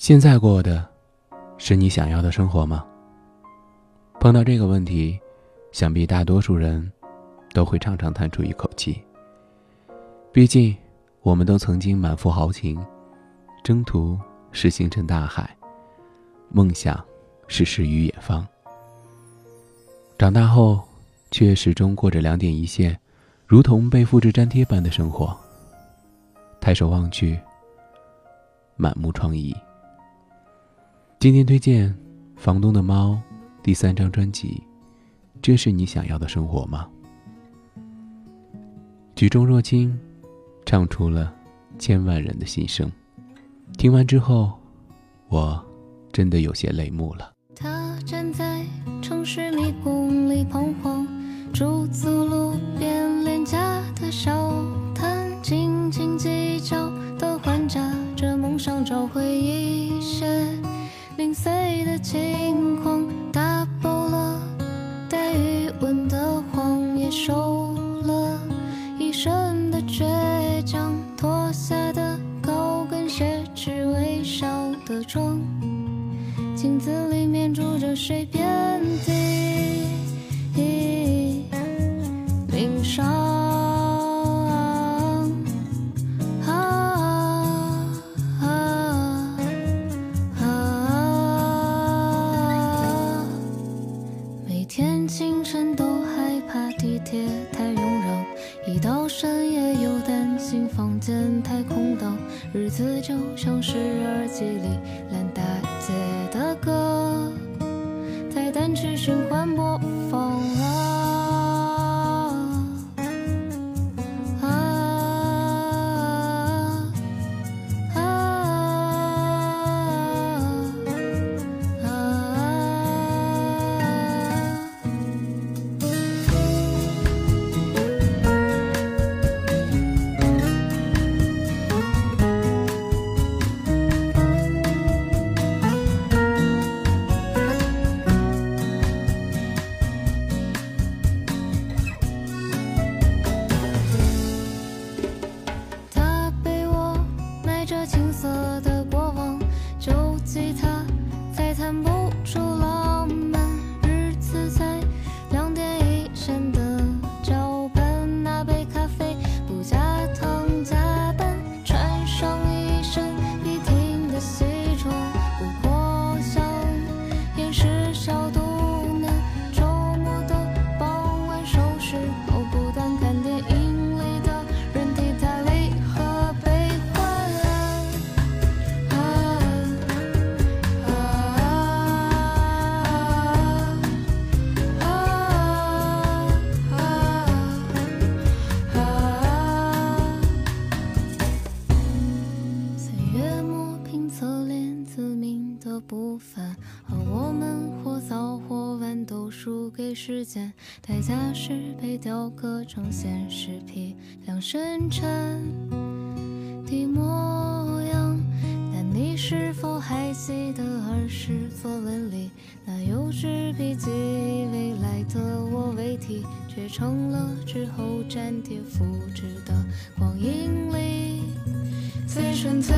现在过的，是你想要的生活吗？碰到这个问题，想必大多数人都会长长叹出一口气。毕竟，我们都曾经满腹豪情，征途是星辰大海，梦想是诗与远方。长大后，却始终过着两点一线，如同被复制粘贴般的生活。抬手望去，满目疮痍。今天推荐《房东的猫》第三张专辑，这是你想要的生活吗？举重若轻。唱出了千万人的心声。听完之后，我真的有些泪目了。他站在城市迷宫里彷徨，驻足路边廉价的小摊，斤斤计较的还价着梦想，找回一些零碎的轻狂，打破了带余温的谎，也收了一身的倔强，脱下的高跟鞋，只微笑的妆，镜子里面住着谁，遍地。又担心房间太空荡，日子就像是耳机里。烂大街的歌，在单曲循环播住浪漫。的部分，而我们或早或晚都输给时间，代价是被雕刻成现实批量生产的模样。但你是否还记得儿时作文里那幼稚笔记？未来的我为题，却成了之后粘贴复制的光阴里最纯粹。